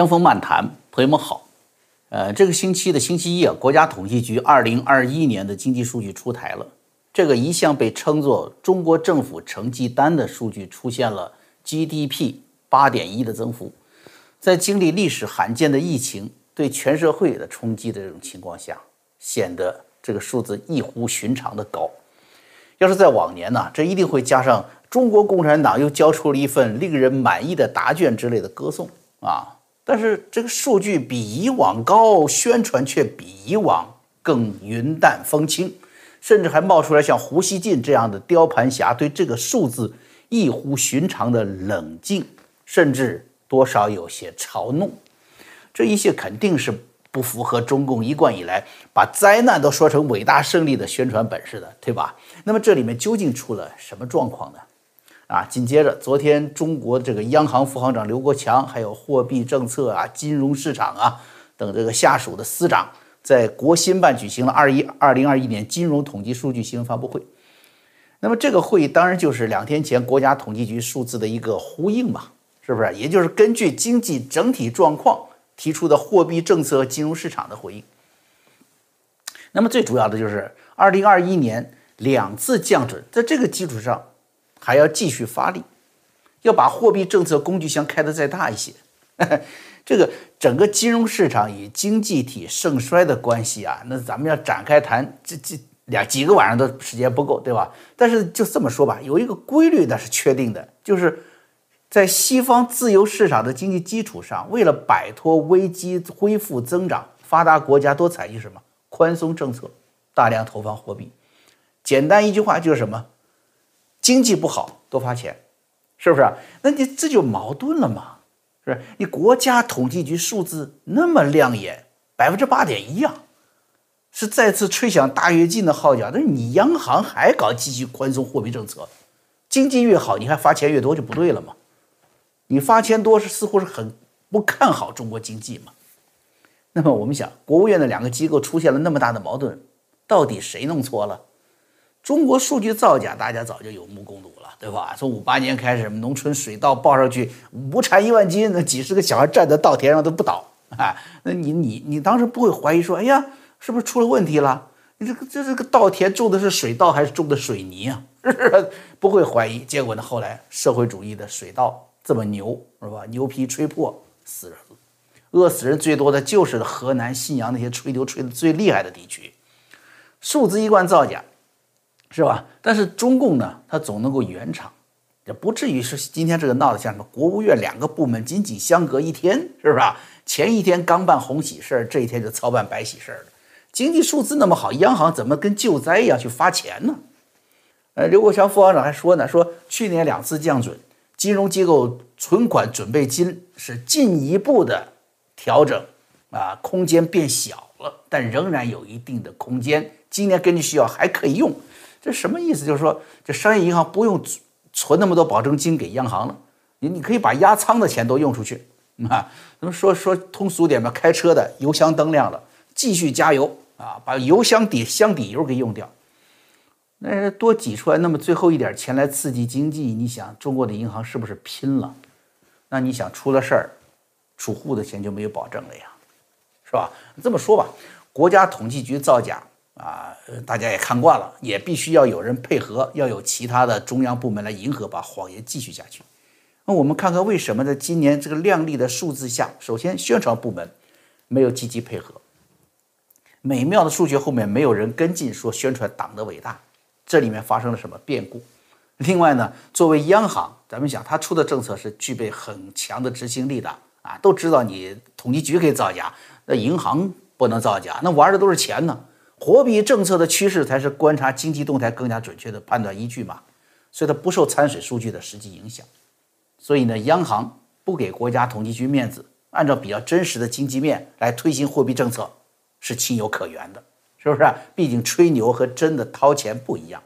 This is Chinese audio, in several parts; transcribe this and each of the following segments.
江峰漫谈，朋友们好。呃，这个星期的星期一啊，国家统计局二零二一年的经济数据出台了。这个一向被称作中国政府成绩单的数据出现了 GDP 八点一的增幅，在经历历史罕见的疫情对全社会的冲击的这种情况下，显得这个数字异乎寻常的高。要是在往年呢，这一定会加上中国共产党又交出了一份令人满意的答卷之类的歌颂啊。但是这个数据比以往高，宣传却比以往更云淡风轻，甚至还冒出来像胡锡进这样的雕盘侠对这个数字异乎寻常的冷静，甚至多少有些嘲弄。这一切肯定是不符合中共一贯以来把灾难都说成伟大胜利的宣传本事的，对吧？那么这里面究竟出了什么状况呢？啊，紧接着，昨天中国这个央行副行长刘国强，还有货币政策啊、金融市场啊等这个下属的司长，在国新办举行了二一二零二一年金融统计数据新闻发布会。那么这个会议当然就是两天前国家统计局数字的一个呼应嘛，是不是？也就是根据经济整体状况提出的货币政策和、金融市场的回应。那么最主要的就是二零二一年两次降准，在这个基础上。还要继续发力，要把货币政策工具箱开得再大一些。这个整个金融市场与经济体盛衰的关系啊，那咱们要展开谈，这这两几个晚上的时间不够，对吧？但是就这么说吧，有一个规律那是确定的，就是在西方自由市场的经济基础上，为了摆脱危机、恢复增长，发达国家都采取什么宽松政策，大量投放货币。简单一句话就是什么？经济不好，多发钱，是不是？那你这就矛盾了嘛？是？你国家统计局数字那么亮眼，百分之八点一啊，是再次吹响大跃进的号角。但是你央行还搞继续宽松货币政策，经济越好，你还发钱越多就不对了嘛？你发钱多是似乎是很不看好中国经济嘛？那么我们想，国务院的两个机构出现了那么大的矛盾，到底谁弄错了？中国数据造假，大家早就有目共睹了，对吧？从五八年开始，农村水稻报上去亩产一万斤，那几十个小孩站在稻田上都不倒啊！那你你你当时不会怀疑说，哎呀，是不是出了问题了？你这个这这个稻田种的是水稻还是种的水泥啊？不会怀疑。结果呢，后来社会主义的水稻这么牛，是吧？牛皮吹破，死人了。饿死人最多的就是河南信阳那些吹牛吹的最厉害的地区，数字一贯造假。是吧？但是中共呢，它总能够圆场，也不至于是今天这个闹得像什么国务院两个部门仅仅相隔一天，是不是？前一天刚办红喜事儿，这一天就操办白喜事儿了。经济数字那么好，央行怎么跟救灾一样去发钱呢？呃，刘国强副行长还说呢，说去年两次降准，金融机构存款准备金是进一步的调整，啊，空间变小了，但仍然有一定的空间，今年根据需要还可以用。这什么意思？就是说，这商业银行不用存那么多保证金给央行了，你你可以把压仓的钱都用出去啊。那么说说通俗点吧，开车的油箱灯亮了，继续加油啊，把油箱底箱底油给用掉，那多挤出来那么最后一点钱来刺激经济，你想中国的银行是不是拼了？那你想出了事儿，储户的钱就没有保证了呀，是吧？这么说吧，国家统计局造假。啊，大家也看惯了，也必须要有人配合，要有其他的中央部门来迎合，把谎言继续下去。那我们看看为什么在今年这个亮丽的数字下，首先宣传部门没有积极配合，美妙的数学后面没有人跟进说宣传党的伟大，这里面发生了什么变故？另外呢，作为央行，咱们想他出的政策是具备很强的执行力的啊，都知道你统计局可以造假，那银行不能造假，那玩的都是钱呢。货币政策的趋势才是观察经济动态更加准确的判断依据嘛，所以它不受参水数据的实际影响。所以呢，央行不给国家统计局面子，按照比较真实的经济面来推行货币政策，是情有可原的，是不是？毕竟吹牛和真的掏钱不一样。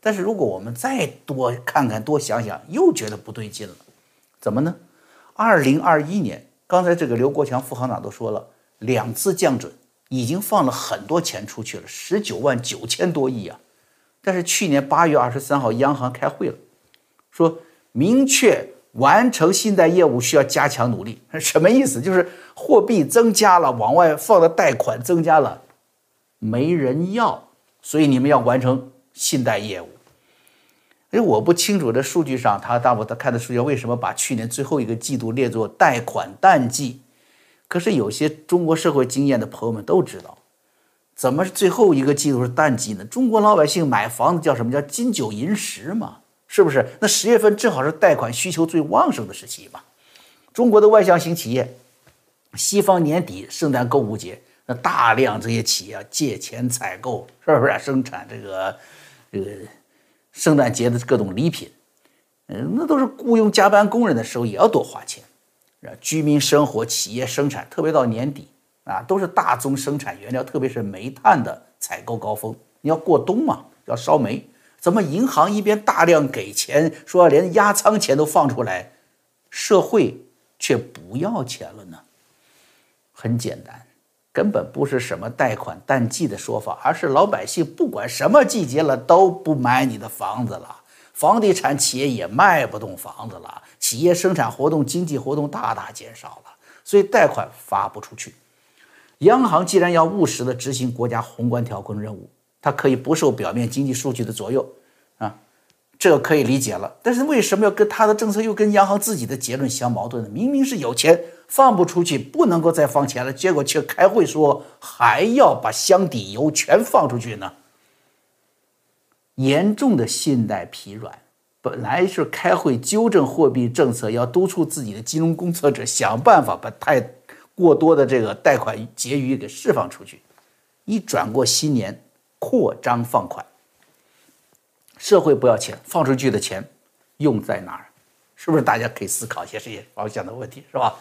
但是如果我们再多看看、多想想，又觉得不对劲了。怎么呢？二零二一年，刚才这个刘国强副行长都说了，两次降准。已经放了很多钱出去了，十九万九千多亿啊！但是去年八月二十三号，央行开会了，说明确完成信贷业务需要加强努力，什么意思？就是货币增加了，往外放的贷款增加了，没人要，所以你们要完成信贷业务。哎，我不清楚这数据上，他大部他看的数据为什么把去年最后一个季度列作贷款淡季？可是有些中国社会经验的朋友们都知道，怎么是最后一个季度是淡季呢？中国老百姓买房子叫什么叫金九银十嘛？是不是？那十月份正好是贷款需求最旺盛的时期嘛？中国的外向型企业，西方年底圣诞购物节，那大量这些企业借钱采购，是不是生产这个这个圣诞节的各种礼品？嗯，那都是雇佣加班工人的时候也要多花钱，居民生活、企业生产，特别到年底啊，都是大宗生产原料，特别是煤炭的采购高峰。你要过冬嘛，要烧煤。怎么银行一边大量给钱，说连压仓钱都放出来，社会却不要钱了呢？很简单，根本不是什么贷款淡季的说法，而是老百姓不管什么季节了都不买你的房子了，房地产企业也卖不动房子了，企业生产活动、经济活动大大减少了，所以贷款发不出去。央行既然要务实的执行国家宏观调控任务。它可以不受表面经济数据的左右，啊，这个可以理解了。但是为什么要跟他的政策又跟央行自己的结论相矛盾呢？明明是有钱放不出去，不能够再放钱了，结果却开会说还要把箱底油全放出去呢？严重的信贷疲软，本来是开会纠正货币政策，要督促自己的金融工作者想办法把太过多的这个贷款结余给释放出去，一转过新年。扩张放款，社会不要钱，放出去的钱用在哪儿？是不是大家可以思考一些这些方向的问题，是吧？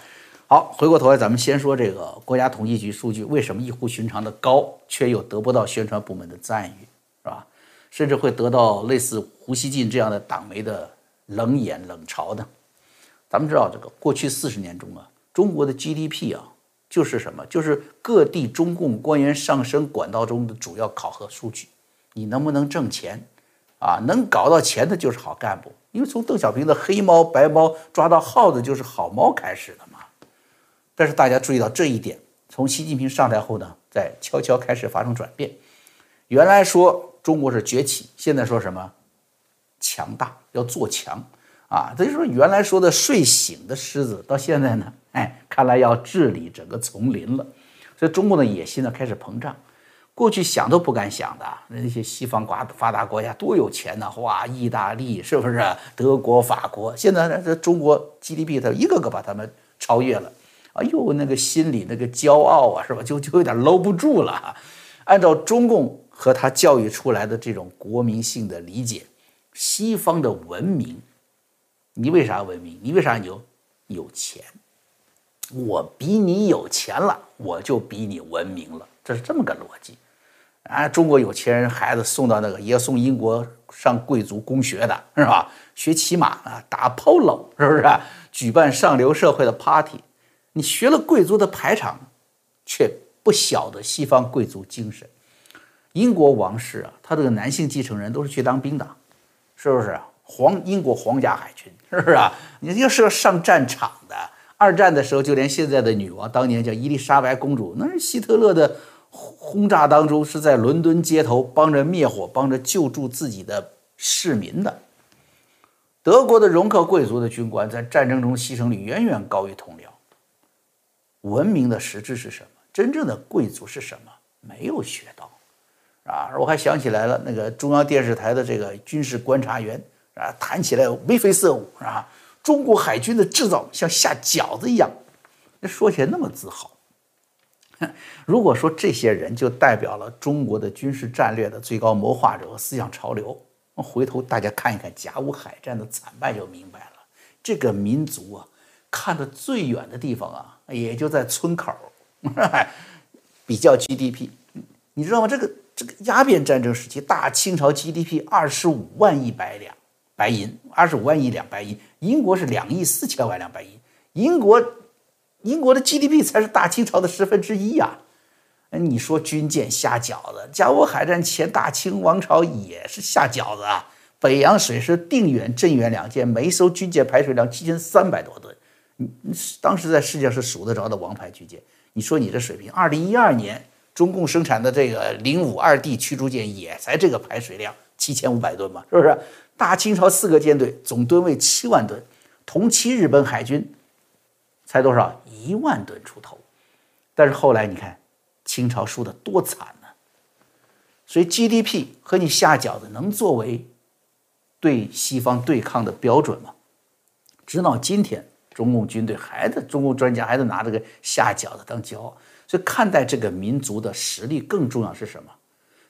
好，回过头来，咱们先说这个国家统计局数据为什么异乎寻常的高，却又得不到宣传部门的赞誉，甚至会得到类似胡锡进这样的党媒的冷眼冷嘲的？咱们知道，这个过去四十年中啊，中国的 GDP 啊。就是什么？就是各地中共官员上升管道中的主要考核数据。你能不能挣钱？啊，能搞到钱的就是好干部。因为从邓小平的黑猫白猫抓到耗子就是好猫开始的嘛。但是大家注意到这一点，从习近平上台后呢，在悄悄开始发生转变。原来说中国是崛起，现在说什么？强大，要做强。啊，等于说原来说的睡醒的狮子，到现在呢，哎，看来要治理整个丛林了。所以中国的野心呢开始膨胀。过去想都不敢想的那些西方国发达国家多有钱呢，哇，意大利是不是？德国、法国，现在呢，这中国 GDP 它一个个把他们超越了。哎呦，那个心里那个骄傲啊，是吧？就就有点搂不住了。按照中共和他教育出来的这种国民性的理解，西方的文明。你为啥文明？你为啥牛？有钱，我比你有钱了，我就比你文明了，这是这么个逻辑。啊，中国有钱人孩子送到那个，也送英国上贵族公学的是吧？学骑马啊，打 polo 是不是？举办上流社会的 party，你学了贵族的排场，却不晓得西方贵族精神。英国王室啊，他这个男性继承人都是去当兵的，是不是？皇英国皇家海军。是不是啊？你就是要上战场的，二战的时候，就连现在的女王，当年叫伊丽莎白公主，那是希特勒的轰炸当中，是在伦敦街头帮着灭火，帮着救助自己的市民的。德国的容克贵族的军官在战争中牺牲率远远高于同僚。文明的实质是什么？真正的贵族是什么？没有学到啊！我还想起来了，那个中央电视台的这个军事观察员。啊，谈起来眉飞色舞，是吧？中国海军的制造像下饺子一样，那说起来那么自豪。如果说这些人就代表了中国的军事战略的最高谋划者和思想潮流，回头大家看一看甲午海战的惨败就明白了。这个民族啊，看的最远的地方啊，也就在村口 比较 GDP，你知道吗？这个这个鸦片战争时期，大清朝 GDP 二十五万亿百两。白银二十五万亿两白银，英国是两亿四千万两白银，英国英国的 GDP 才是大清朝的十分之一呀！你说军舰下饺子，甲午海战前大清王朝也是下饺子啊，北洋水师定远、镇远两舰，每艘军舰排水量七千三百多吨，你当时在世界上是数得着的王牌军舰。你说你这水平，二零一二年中共生产的这个零五二 D 驱逐舰也才这个排水量七千五百吨嘛，是不是？大清朝四个舰队总吨位七万吨，同期日本海军才多少？一万吨出头。但是后来你看，清朝输的多惨呢。所以 GDP 和你下饺子能作为对西方对抗的标准吗？直到今天，中共军队还在，中共专家还在拿这个下饺子当骄傲。所以看待这个民族的实力更重要是什么？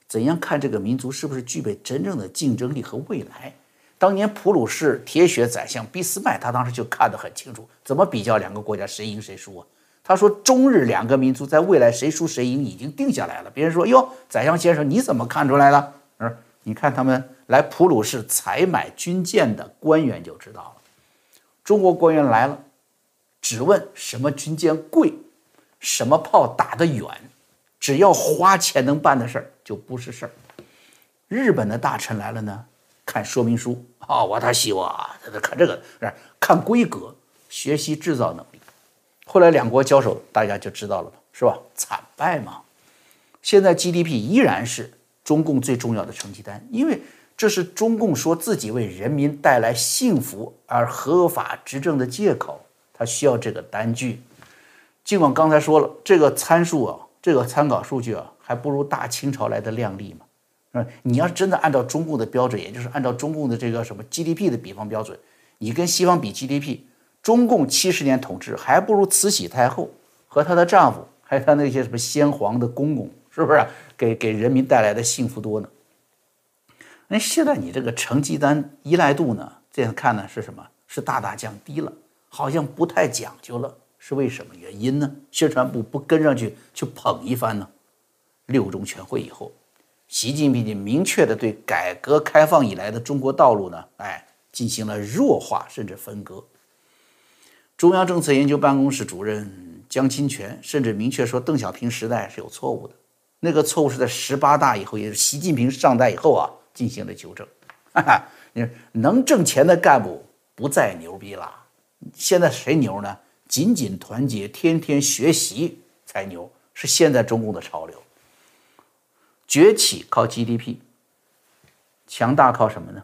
怎样看这个民族是不是具备真正的竞争力和未来？当年普鲁士铁血宰相俾斯麦，他当时就看得很清楚，怎么比较两个国家谁赢谁输啊？他说中日两个民族在未来谁输谁赢已经定下来了。别人说哟，宰相先生你怎么看出来的？嗯，你看他们来普鲁士采买军舰的官员就知道了。中国官员来了，只问什么军舰贵，什么炮打得远。只要花钱能办的事儿，就不是事儿。日本的大臣来了呢，看说明书啊，我他西哇，他看这个看规格，学习制造能力。后来两国交手，大家就知道了嘛，是吧？惨败嘛。现在 GDP 依然是中共最重要的成绩单，因为这是中共说自己为人民带来幸福而合法执政的借口，他需要这个单据。尽管刚才说了这个参数啊。这个参考数据啊，还不如大清朝来的靓丽嘛，是吧？你要是真的按照中共的标准，也就是按照中共的这个什么 GDP 的比方标准，你跟西方比 GDP，中共七十年统治还不如慈禧太后和她的丈夫，还有她那些什么先皇的公公，是不是给给人民带来的幸福多呢？那现在你这个成绩单依赖度呢，这样看呢是什么？是大大降低了，好像不太讲究了。是为什么原因呢？宣传部不跟上去去捧一番呢？六中全会以后，习近平就明确的对改革开放以来的中国道路呢，哎，进行了弱化甚至分割。中央政策研究办公室主任江清泉甚至明确说，邓小平时代是有错误的，那个错误是在十八大以后，也是习近平上台以后啊进行了纠正。哈哈，你说能挣钱的干部不再牛逼了，现在谁牛呢？紧紧团结，天天学习才牛，是现在中共的潮流。崛起靠 GDP，强大靠什么呢？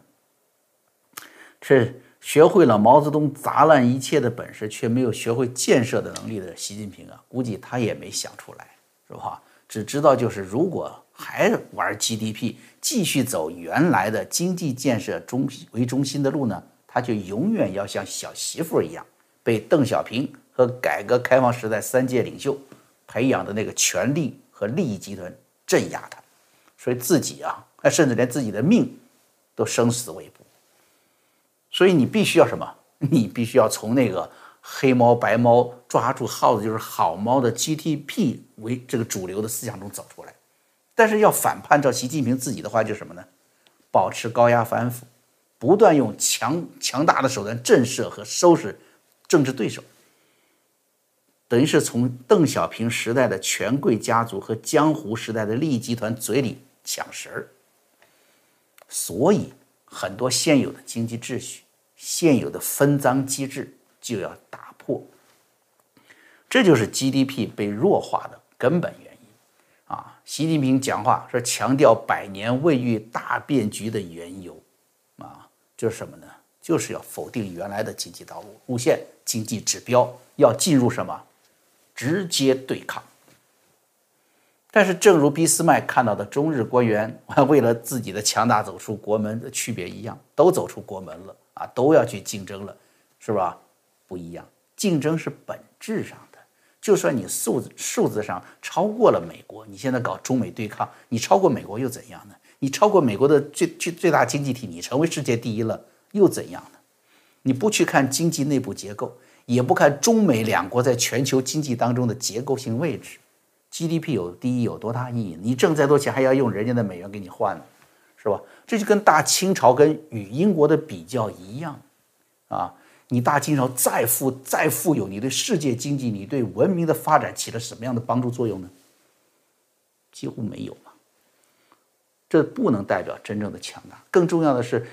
是学会了毛泽东砸烂一切的本事，却没有学会建设的能力的习近平啊，估计他也没想出来，是吧？只知道就是如果还玩 GDP，继续走原来的经济建设中为中心的路呢，他就永远要像小媳妇一样。被邓小平和改革开放时代三届领袖培养的那个权力和利益集团镇压他，所以自己啊，甚至连自己的命都生死未卜。所以你必须要什么？你必须要从那个黑猫白猫抓住耗子就是好猫的 GDP 为这个主流的思想中走出来。但是要反叛，照习近平自己的话，就是什么呢？保持高压反腐，不断用强强大的手段震慑和收拾。政治对手，等于是从邓小平时代的权贵家族和江湖时代的利益集团嘴里抢食儿，所以很多现有的经济秩序、现有的分赃机制就要打破。这就是 GDP 被弱化的根本原因啊！习近平讲话说强调百年未遇大变局的缘由啊，就是什么呢？就是要否定原来的经济道路路线、经济指标，要进入什么直接对抗。但是，正如俾斯麦看到的中日官员 为了自己的强大走出国门的区别一样，都走出国门了啊，都要去竞争了，是吧？不一样，竞争是本质上的。就算你数字数字上超过了美国，你现在搞中美对抗，你超过美国又怎样呢？你超过美国的最最最大经济体，你成为世界第一了。又怎样呢？你不去看经济内部结构，也不看中美两国在全球经济当中的结构性位置，GDP 有第一有多大意义？你挣再多钱还要用人家的美元给你换呢，是吧？这就跟大清朝跟与英国的比较一样啊！你大清朝再富再富有，你对世界经济、你对文明的发展起了什么样的帮助作用呢？几乎没有嘛。这不能代表真正的强大。更重要的是。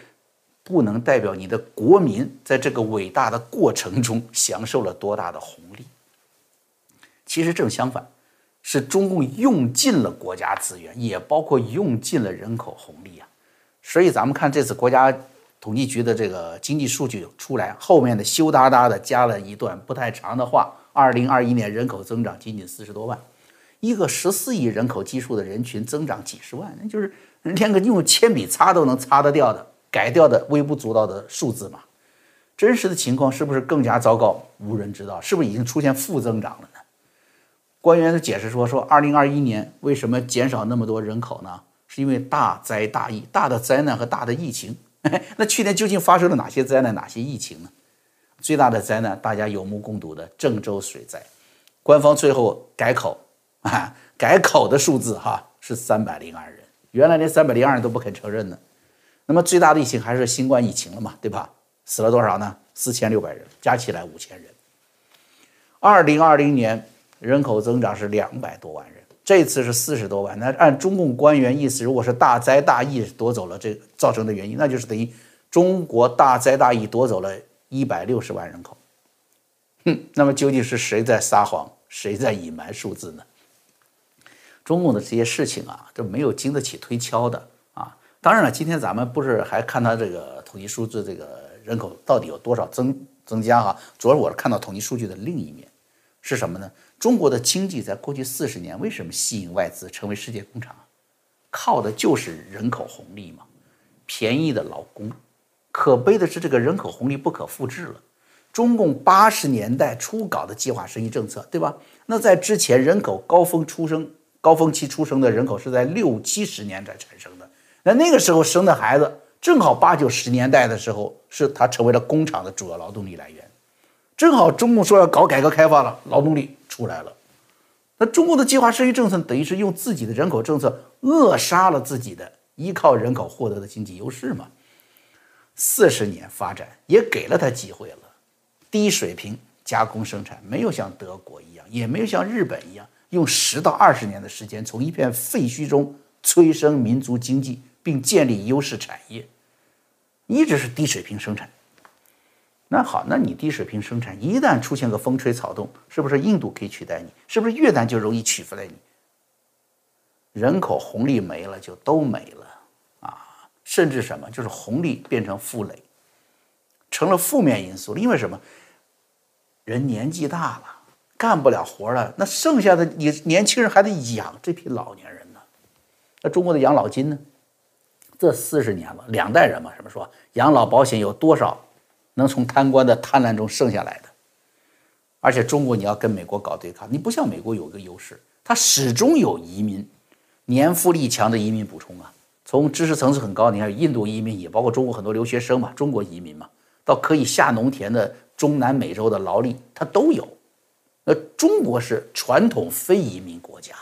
不能代表你的国民在这个伟大的过程中享受了多大的红利。其实正相反，是中共用尽了国家资源，也包括用尽了人口红利啊。所以咱们看这次国家统计局的这个经济数据出来，后面的羞答答的加了一段不太长的话：二零二一年人口增长仅仅四十多万，一个十四亿人口基数的人群增长几十万，那就是连个用铅笔擦都能擦得掉的、改掉的微不足道的数字嘛。真实的情况是不是更加糟糕？无人知道，是不是已经出现负增长了呢？官员的解释说：说二零二一年为什么减少那么多人口呢？是因为大灾大疫，大的灾难和大的疫情。那去年究竟发生了哪些灾难、哪些疫情呢？最大的灾难，大家有目共睹的郑州水灾，官方最后改口啊，改口的数字哈是三百零二人，原来连三百零二人都不肯承认呢。那么最大的疫情还是新冠疫情了嘛，对吧？死了多少呢？四千六百人，加起来五千人。二零二零年人口增长是两百多万人。这次是四十多万，那按中共官员意思，如果是大灾大疫夺走了这造成的原因，那就是等于中国大灾大疫夺走了一百六十万人口。哼，那么究竟是谁在撒谎，谁在隐瞒数字呢？中共的这些事情啊，都没有经得起推敲的。当然了，今天咱们不是还看他这个统计数字，这个人口到底有多少增增加哈？主要我是看到统计数据的另一面是什么呢？中国的经济在过去四十年为什么吸引外资成为世界工厂？靠的就是人口红利嘛，便宜的劳工。可悲的是，这个人口红利不可复制了。中共八十年代初搞的计划生育政策，对吧？那在之前人口高峰出生、高峰期出生的人口是在六七十年代产生的。那那个时候生的孩子，正好八九十年代的时候，是他成为了工厂的主要劳动力来源。正好中共说要搞改革开放了，劳动力出来了，那中国的计划生育政策等于是用自己的人口政策扼杀了自己的依靠人口获得的经济优势嘛？四十年发展也给了他机会了，低水平加工生产没有像德国一样，也没有像日本一样用十到二十年的时间从一片废墟中催生民族经济并建立优势产业，一直是低水平生产。那好，那你低水平生产，一旦出现个风吹草动，是不是印度可以取代你？是不是越南就容易取代你？人口红利没了就都没了啊！甚至什么，就是红利变成负累，成了负面因素。因为什么？人年纪大了，干不了活了，那剩下的你年轻人还得养这批老年人呢。那中国的养老金呢？这四十年了，两代人嘛，什么说养老保险有多少？能从贪官的贪婪中剩下来的，而且中国你要跟美国搞对抗，你不像美国有个优势，它始终有移民，年富力强的移民补充啊。从知识层次很高，你看印度移民，也包括中国很多留学生嘛，中国移民嘛，到可以下农田的中南美洲的劳力，它都有。那中国是传统非移民国家，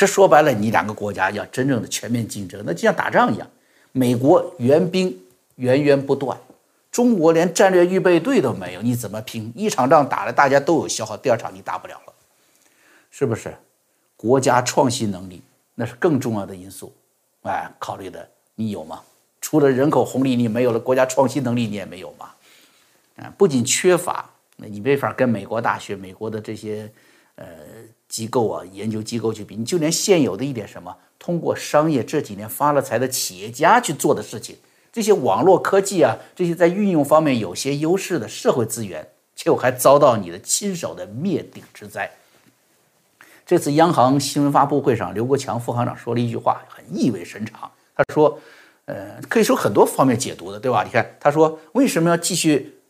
这说白了，你两个国家要真正的全面竞争，那就像打仗一样，美国援兵源源不断。中国连战略预备队都没有，你怎么拼？一场仗打了，大家都有消耗，第二场你打不了了，是不是？国家创新能力那是更重要的因素，哎，考虑的你有吗？除了人口红利你没有了，国家创新能力你也没有吗？啊，不仅缺乏，那你没法跟美国大学、美国的这些呃机构啊、研究机构去比，你就连现有的一点什么，通过商业这几年发了财的企业家去做的事情。这些网络科技啊，这些在运用方面有些优势的社会资源，结果还遭到你的亲手的灭顶之灾。这次央行新闻发布会上，刘国强副行长说了一句话，很意味深长。他说：“呃，可以说很多方面解读的，对吧？你看，他说为什么要继续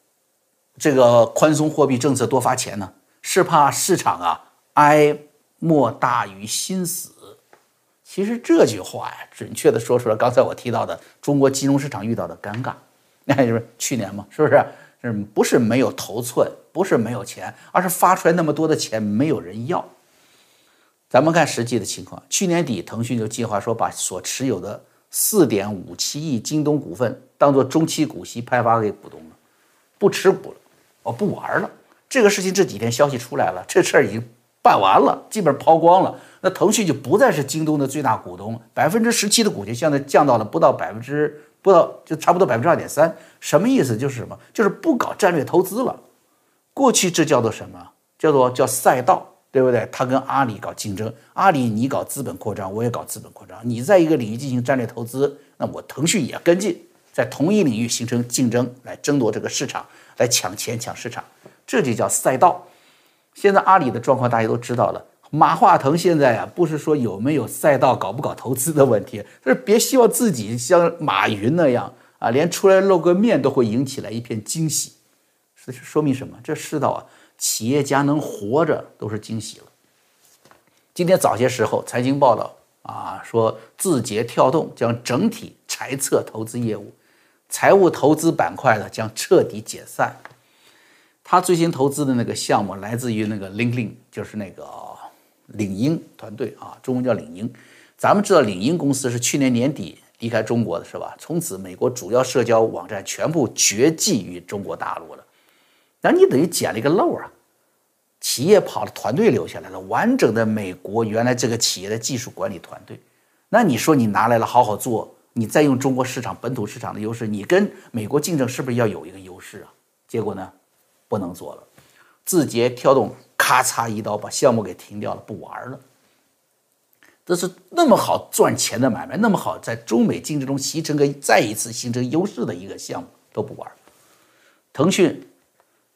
这个宽松货币政策，多发钱呢？是怕市场啊哀莫大于心死。”其实这句话呀，准确的说出了刚才我提到的中国金融市场遇到的尴尬，那 就是去年嘛，是不是？是不是没有头寸，不是没有钱，而是发出来那么多的钱没有人要。咱们看实际的情况，去年底腾讯就计划说把所持有的四点五七亿京东股份当做中期股息派发给股东了，不持股了，我不玩了。这个事情这几天消息出来了，这事儿已经办完了，基本上抛光了。那腾讯就不再是京东的最大股东了，百分之十七的股权现在降到了不到百分之不到就差不多百分之二点三。什么意思？就是什么？就是不搞战略投资了。过去这叫做什么？叫做叫赛道，对不对？他跟阿里搞竞争，阿里你搞资本扩张，我也搞资本扩张。你在一个领域进行战略投资，那我腾讯也跟进，在同一领域形成竞争，来争夺这个市场，来抢钱抢市场，这就叫赛道。现在阿里的状况大家都知道了。马化腾现在啊，不是说有没有赛道、搞不搞投资的问题，他是别希望自己像马云那样啊，连出来露个面都会引起来一片惊喜。这是说明什么？这世道啊，企业家能活着都是惊喜了。今天早些时候，财经报道啊，说字节跳动将整体裁撤投资业务，财务投资板块呢将彻底解散。他最新投资的那个项目来自于那个 lin lin 就是那个。领英团队啊，中文叫领英。咱们知道领英公司是去年年底离开中国的，是吧？从此美国主要社交网站全部绝迹于中国大陆了。那你等于捡了一个漏啊！企业跑了，团队留下来了，完整的美国原来这个企业的技术管理团队。那你说你拿来了好好做，你再用中国市场本土市场的优势，你跟美国竞争是不是要有一个优势啊？结果呢，不能做了。字节跳动。咔嚓一刀把项目给停掉了，不玩了。这是那么好赚钱的买卖，那么好在中美竞争中形成个再一次形成优势的一个项目都不玩。腾讯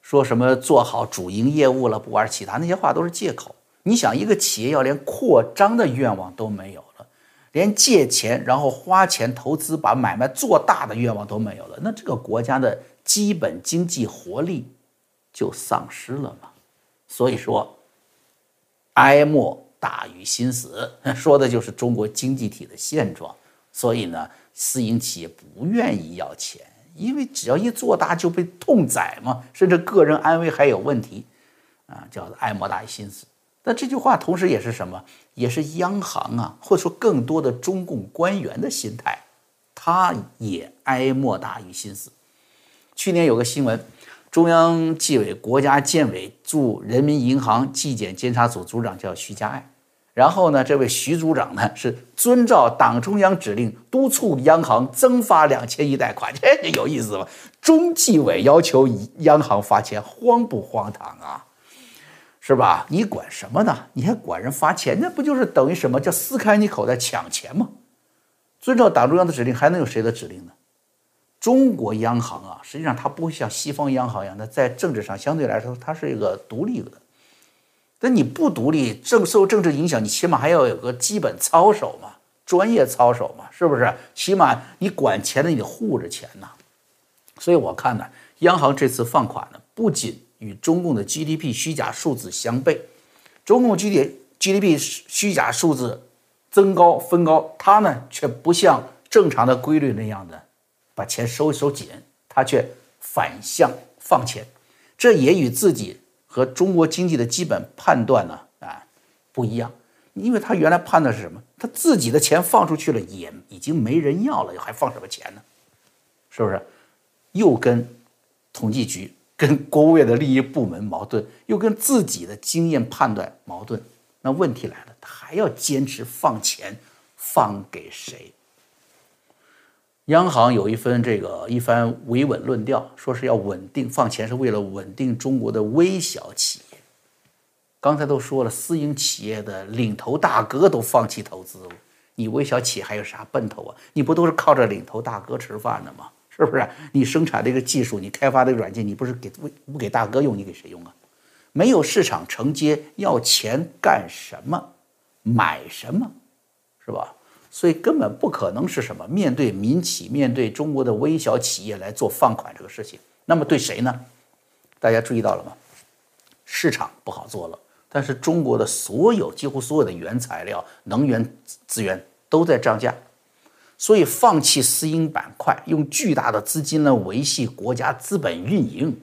说什么做好主营业务了，不玩其他那些话都是借口。你想，一个企业要连扩张的愿望都没有了，连借钱然后花钱投资把买卖做大的愿望都没有了，那这个国家的基本经济活力就丧失了吗？所以说，哀莫大于心死，说的就是中国经济体的现状。所以呢，私营企业不愿意要钱，因为只要一做大就被痛宰嘛，甚至个人安危还有问题，啊，叫哀莫大于心死。那这句话同时也是什么？也是央行啊，或者说更多的中共官员的心态，他也哀莫大于心死。去年有个新闻。中央纪委国家建委驻人民银行纪检监察组组长叫徐家爱，然后呢，这位徐组长呢是遵照党中央指令督促央行增发两千亿贷款，这有意思吧？中纪委要求央行发钱，荒不荒唐啊？是吧？你管什么呢？你还管人发钱？那不就是等于什么叫撕开你口袋抢钱吗？遵照党中央的指令，还能有谁的指令呢？中国央行啊，实际上它不会像西方央行一样，那在政治上相对来说它是一个独立的。但你不独立，正受政治影响，你起码还要有个基本操守嘛，专业操守嘛，是不是？起码你管钱的，你得护着钱呐。所以我看呢，央行这次放款呢，不仅与中共的 GDP 虚假数字相悖，中共 GDP GDP 虚假数字增高分高，它呢却不像正常的规律那样的。把钱收一收紧，他却反向放钱，这也与自己和中国经济的基本判断呢啊不一样，因为他原来判断是什么？他自己的钱放出去了，也已经没人要了，还放什么钱呢？是不是？又跟统计局、跟国务院的利益部门矛盾，又跟自己的经验判断矛盾。那问题来了，他还要坚持放钱，放给谁？央行有一份这个一番维稳论调，说是要稳定放钱，是为了稳定中国的微小企业。刚才都说了，私营企业的领头大哥都放弃投资了，你微小企业还有啥奔头啊？你不都是靠着领头大哥吃饭的吗？是不是？你生产这个技术，你开发这个软件，你不是给不给大哥用，你给谁用啊？没有市场承接，要钱干什么？买什么？是吧？所以根本不可能是什么面对民企、面对中国的微小企业来做放款这个事情。那么对谁呢？大家注意到了吗？市场不好做了，但是中国的所有几乎所有的原材料、能源资源都在涨价，所以放弃私营板块，用巨大的资金来维系国家资本运营，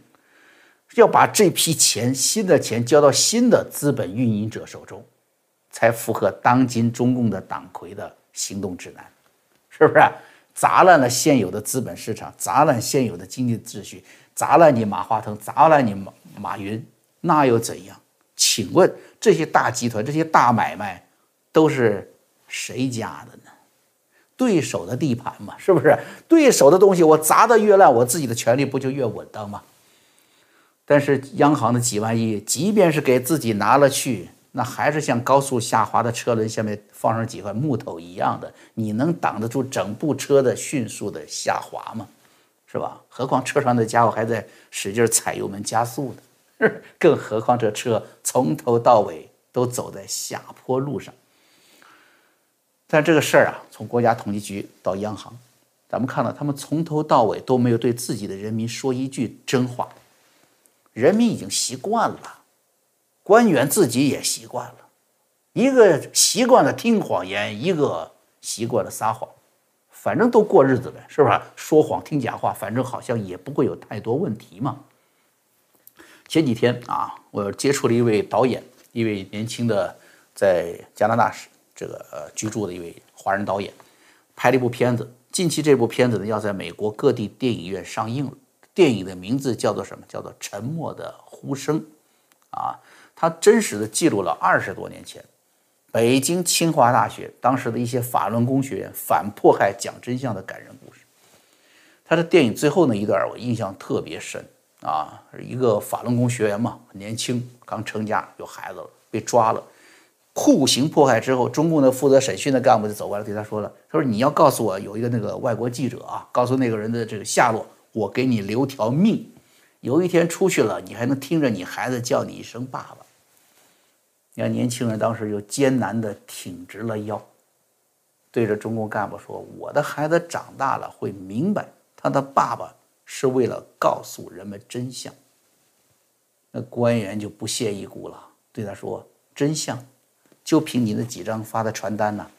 要把这批钱、新的钱交到新的资本运营者手中，才符合当今中共的党魁的。行动指南，是不是砸烂了现有的资本市场，砸烂现有的经济秩序，砸烂你马化腾，砸烂你马马云，那又怎样？请问这些大集团、这些大买卖都是谁家的呢？对手的地盘嘛，是不是？对手的东西我砸得越烂，我自己的权利不就越稳当吗？但是央行的几万亿，即便是给自己拿了去，那还是像高速下滑的车轮下面放上几块木头一样的，你能挡得住整部车的迅速的下滑吗？是吧？何况车上的家伙还在使劲踩油门加速呢，更何况这车从头到尾都走在下坡路上。但这个事儿啊，从国家统计局到央行，咱们看到他们从头到尾都没有对自己的人民说一句真话。人民已经习惯了，官员自己也习惯了，一个习惯了听谎言，一个习惯了撒谎，反正都过日子呗，是吧？说谎听假话，反正好像也不会有太多问题嘛。前几天啊，我接触了一位导演，一位年轻的在加拿大这个呃居住的一位华人导演，拍了一部片子。近期这部片子呢，要在美国各地电影院上映了。电影的名字叫做什么？叫做《沉默的呼声》啊！他真实的记录了二十多年前北京清华大学当时的一些法轮功学员反迫害、讲真相的感人故事。他的电影最后那一段我印象特别深啊！一个法轮功学员嘛，很年轻，刚成家有孩子了，被抓了。酷刑迫害之后，中共的负责审讯的干部就走过来对他说了：“他说你要告诉我有一个那个外国记者啊，告诉那个人的这个下落，我给你留条命。有一天出去了，你还能听着你孩子叫你一声爸爸。”你看，年轻人当时就艰难地挺直了腰，对着中共干部说：“我的孩子长大了会明白，他的爸爸是为了告诉人们真相。”那官员就不屑一顾了，对他说：“真相。”就凭你那几张发的传单呢？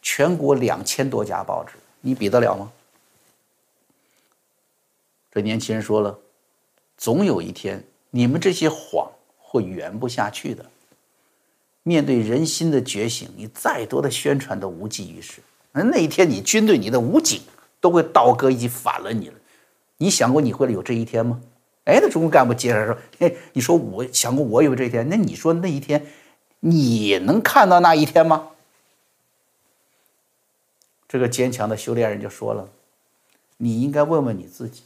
全国两千多家报纸，你比得了吗？这年轻人说了，总有一天你们这些谎会圆不下去的。面对人心的觉醒，你再多的宣传都无济于事。那那一天，你军队、你的武警都会倒戈一起反了你了。你想过你会有这一天吗？哎，那中共干部接着说：“哎，你说我想过我有这一天？那你说那一天？”你能看到那一天吗？这个坚强的修炼人就说了：“你应该问问你自己，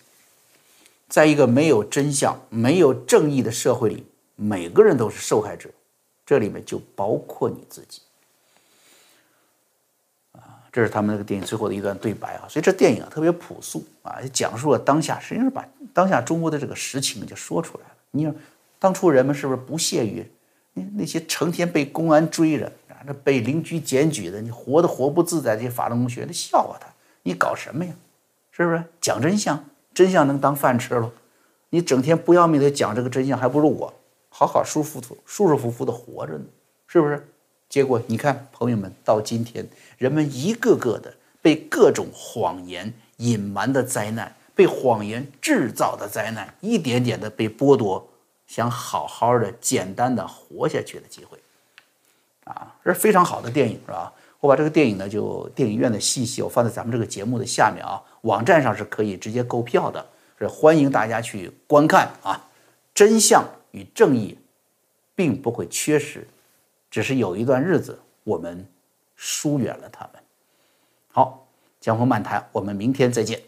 在一个没有真相、没有正义的社会里，每个人都是受害者，这里面就包括你自己。”啊，这是他们那个电影最后的一段对白啊。所以这电影啊特别朴素啊，也讲述了当下，实际上是把当下中国的这个实情就说出来了。你说，当初人们是不是不屑于？那些成天被公安追着啊，那被邻居检举的，你活的活不自在，这些法轮功学员，笑话他，你搞什么呀？是不是讲真相？真相能当饭吃了？你整天不要命的讲这个真相，还不如我好好舒服舒舒舒服服的活着呢，是不是？结果你看，朋友们，到今天，人们一个个的被各种谎言隐瞒的灾难，被谎言制造的灾难，一点点的被剥夺。想好好的、简单的活下去的机会，啊，这是非常好的电影，是吧？我把这个电影呢，就电影院的信息我放在咱们这个节目的下面啊，网站上是可以直接购票的，是欢迎大家去观看啊。真相与正义并不会缺失，只是有一段日子我们疏远了他们。好，江湖漫谈，我们明天再见。